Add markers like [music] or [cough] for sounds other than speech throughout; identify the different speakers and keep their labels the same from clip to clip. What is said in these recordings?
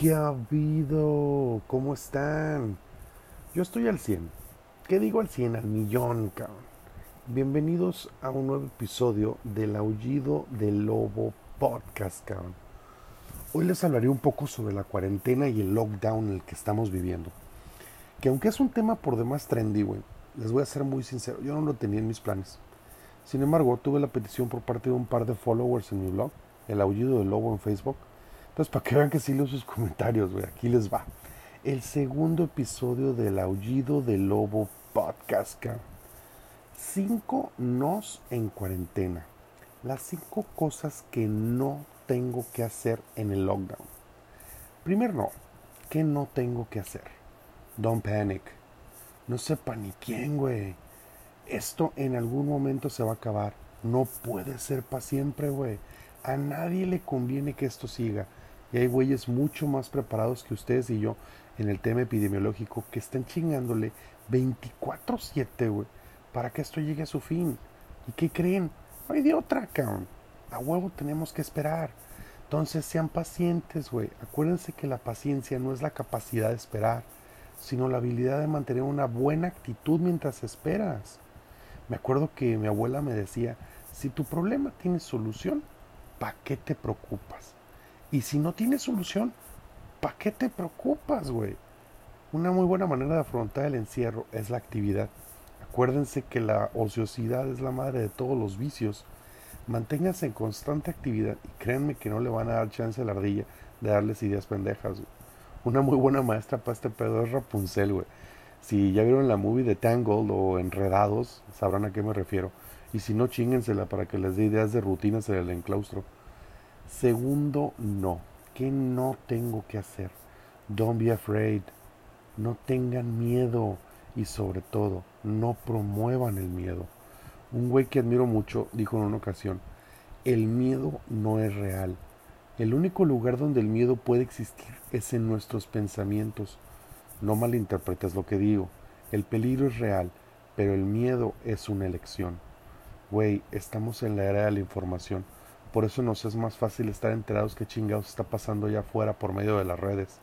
Speaker 1: ¿Qué ha habido? ¿Cómo están? Yo estoy al 100. ¿Qué digo al 100? Al millón, cabrón. Bienvenidos a un nuevo episodio del Aullido del Lobo Podcast, cabrón. Hoy les hablaré un poco sobre la cuarentena y el lockdown en el que estamos viviendo. Que aunque es un tema por demás trendy, güey, les voy a ser muy sincero, yo no lo tenía en mis planes. Sin embargo, tuve la petición por parte de un par de followers en mi blog, El Aullido del Lobo en Facebook, entonces, para que vean que sí leo sus comentarios, güey, aquí les va. El segundo episodio del Aullido del Lobo Podcast. Cinco nos en cuarentena. Las cinco cosas que no tengo que hacer en el lockdown. Primero no. ¿Qué no tengo que hacer? Don't panic. No se paniquen, güey. Esto en algún momento se va a acabar. No puede ser para siempre, güey. A nadie le conviene que esto siga. Y hay güeyes mucho más preparados que ustedes y yo en el tema epidemiológico que están chingándole 24-7, güey, para que esto llegue a su fin. ¿Y qué creen? No hay de otra, cabrón. A huevo tenemos que esperar. Entonces sean pacientes, güey. Acuérdense que la paciencia no es la capacidad de esperar, sino la habilidad de mantener una buena actitud mientras esperas. Me acuerdo que mi abuela me decía, si tu problema tiene solución, ¿para qué te preocupas? Y si no tienes solución, ¿para qué te preocupas, güey? Una muy buena manera de afrontar el encierro es la actividad. Acuérdense que la ociosidad es la madre de todos los vicios. Manténganse en constante actividad y créanme que no le van a dar chance a la ardilla de darles ideas pendejas. Güey. Una muy buena maestra para este pedo es Rapunzel, güey. Si ya vieron la movie de Tangled o Enredados, sabrán a qué me refiero. Y si no, chíngensela para que les dé ideas de rutinas en el enclaustro. Segundo, no. ¿Qué no tengo que hacer? Don't be afraid. No tengan miedo y sobre todo, no promuevan el miedo. Un güey que admiro mucho dijo en una ocasión, el miedo no es real. El único lugar donde el miedo puede existir es en nuestros pensamientos. No malinterpretes lo que digo. El peligro es real, pero el miedo es una elección. Güey, estamos en la era de la información por eso nos es más fácil estar enterados que chingados está pasando allá afuera por medio de las redes.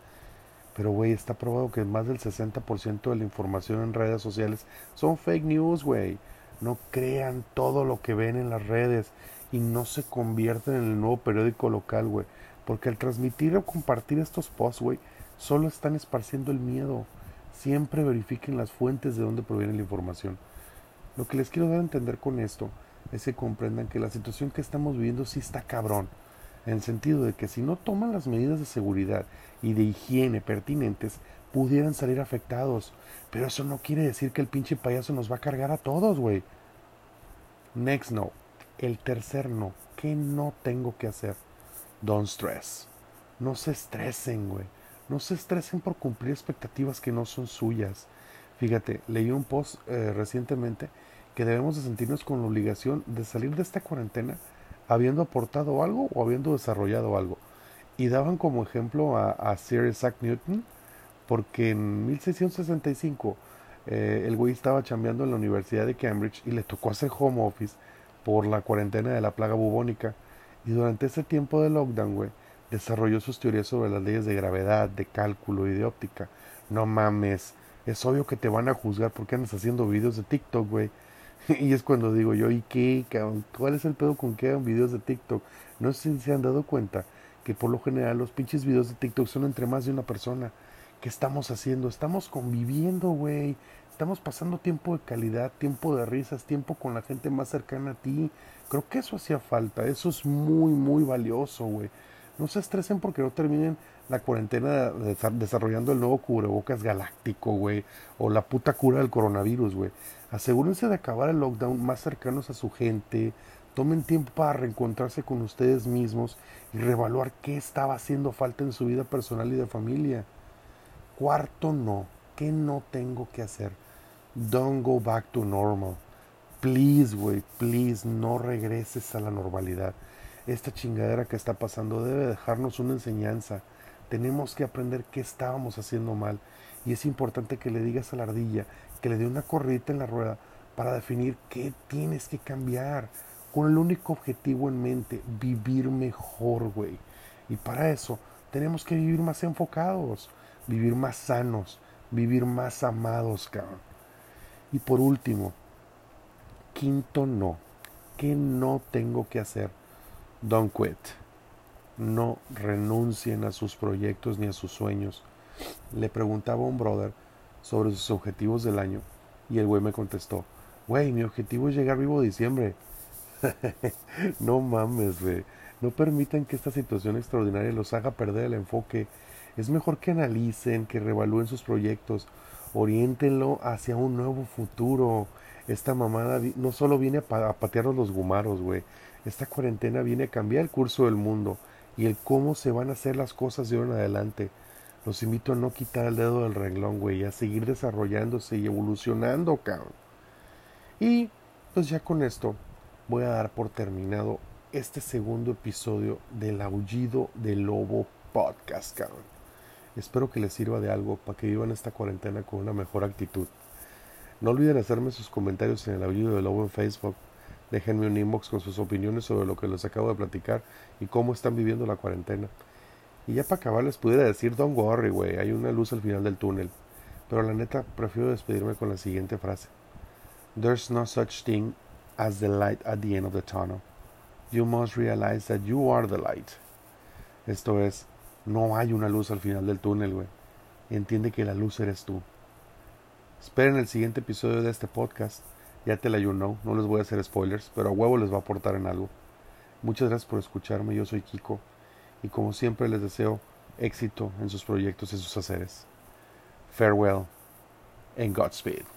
Speaker 1: Pero, güey, está probado que más del 60% de la información en redes sociales son fake news, güey. No crean todo lo que ven en las redes y no se convierten en el nuevo periódico local, güey. Porque al transmitir o compartir estos posts, güey, solo están esparciendo el miedo. Siempre verifiquen las fuentes de donde proviene la información. Lo que les quiero dar a entender con esto es que comprendan que la situación que estamos viviendo sí está cabrón, en el sentido de que si no toman las medidas de seguridad y de higiene pertinentes, pudieran salir afectados. Pero eso no quiere decir que el pinche payaso nos va a cargar a todos, güey. Next no. El tercer no. ¿Qué no tengo que hacer? Don't stress. No se estresen, güey. No se estresen por cumplir expectativas que no son suyas. Fíjate, leí un post eh, recientemente que debemos de sentirnos con la obligación de salir de esta cuarentena habiendo aportado algo o habiendo desarrollado algo. Y daban como ejemplo a, Sir Isaac Newton, porque en 1665 eh, el güey estaba chambeando en la Universidad de Cambridge y le tocó hacer home office por la cuarentena de la plaga bubónica. Y durante ese tiempo de lockdown, güey, desarrolló sus teorías sobre las leyes de gravedad, de cálculo y de óptica. No mames, es obvio que te van a juzgar porque andas haciendo videos de TikTok, güey. [laughs] y es cuando digo yo, ¿y qué? ¿Cuál es el pedo con que hagan videos de TikTok? No sé si se han dado cuenta que por lo general los pinches videos de TikTok son entre más de una persona. ¿Qué estamos haciendo? Estamos conviviendo, güey. Estamos pasando tiempo de calidad, tiempo de risas, tiempo con la gente más cercana a ti. Creo que eso hacía falta. Eso es muy, muy valioso, güey. No se estresen porque no terminen la cuarentena desarrollando el nuevo cubrebocas galáctico, güey. O la puta cura del coronavirus, güey. Asegúrense de acabar el lockdown más cercanos a su gente. Tomen tiempo para reencontrarse con ustedes mismos y reevaluar qué estaba haciendo falta en su vida personal y de familia. Cuarto, no. ¿Qué no tengo que hacer? Don't go back to normal. Please, güey, please, no regreses a la normalidad. Esta chingadera que está pasando debe dejarnos una enseñanza. Tenemos que aprender qué estábamos haciendo mal. Y es importante que le digas a la ardilla que le dé una corrida en la rueda para definir qué tienes que cambiar. Con el único objetivo en mente, vivir mejor, güey. Y para eso tenemos que vivir más enfocados, vivir más sanos, vivir más amados, cabrón. Y por último, quinto no. ¿Qué no tengo que hacer? Don't quit. No renuncien a sus proyectos ni a sus sueños. Le preguntaba a un brother sobre sus objetivos del año y el güey me contestó, güey, mi objetivo es llegar vivo diciembre. [laughs] no mames, güey. No permitan que esta situación extraordinaria los haga perder el enfoque. Es mejor que analicen, que revalúen sus proyectos, oriéntenlo hacia un nuevo futuro. Esta mamada no solo viene a patearnos los gumaros, güey. Esta cuarentena viene a cambiar el curso del mundo y el cómo se van a hacer las cosas de ahora en adelante. Los invito a no quitar el dedo del renglón, güey, a seguir desarrollándose y evolucionando, cabrón. Y pues ya con esto voy a dar por terminado este segundo episodio del Aullido del Lobo podcast, cabrón. Espero que les sirva de algo para que vivan esta cuarentena con una mejor actitud. No olviden hacerme sus comentarios en el Aullido del Lobo en Facebook. Déjenme un inbox con sus opiniones sobre lo que les acabo de platicar y cómo están viviendo la cuarentena. Y ya para acabar les pudiera decir, don't worry, güey, hay una luz al final del túnel. Pero la neta, prefiero despedirme con la siguiente frase. There's no such thing as the light at the end of the tunnel. You must realize that you are the light. Esto es, no hay una luz al final del túnel, güey. Entiende que la luz eres tú. Esperen el siguiente episodio de este podcast. Ya te la you know, no les voy a hacer spoilers, pero a huevo les va a aportar en algo. Muchas gracias por escucharme, yo soy Kiko y como siempre les deseo éxito en sus proyectos y sus haceres. Farewell and Godspeed.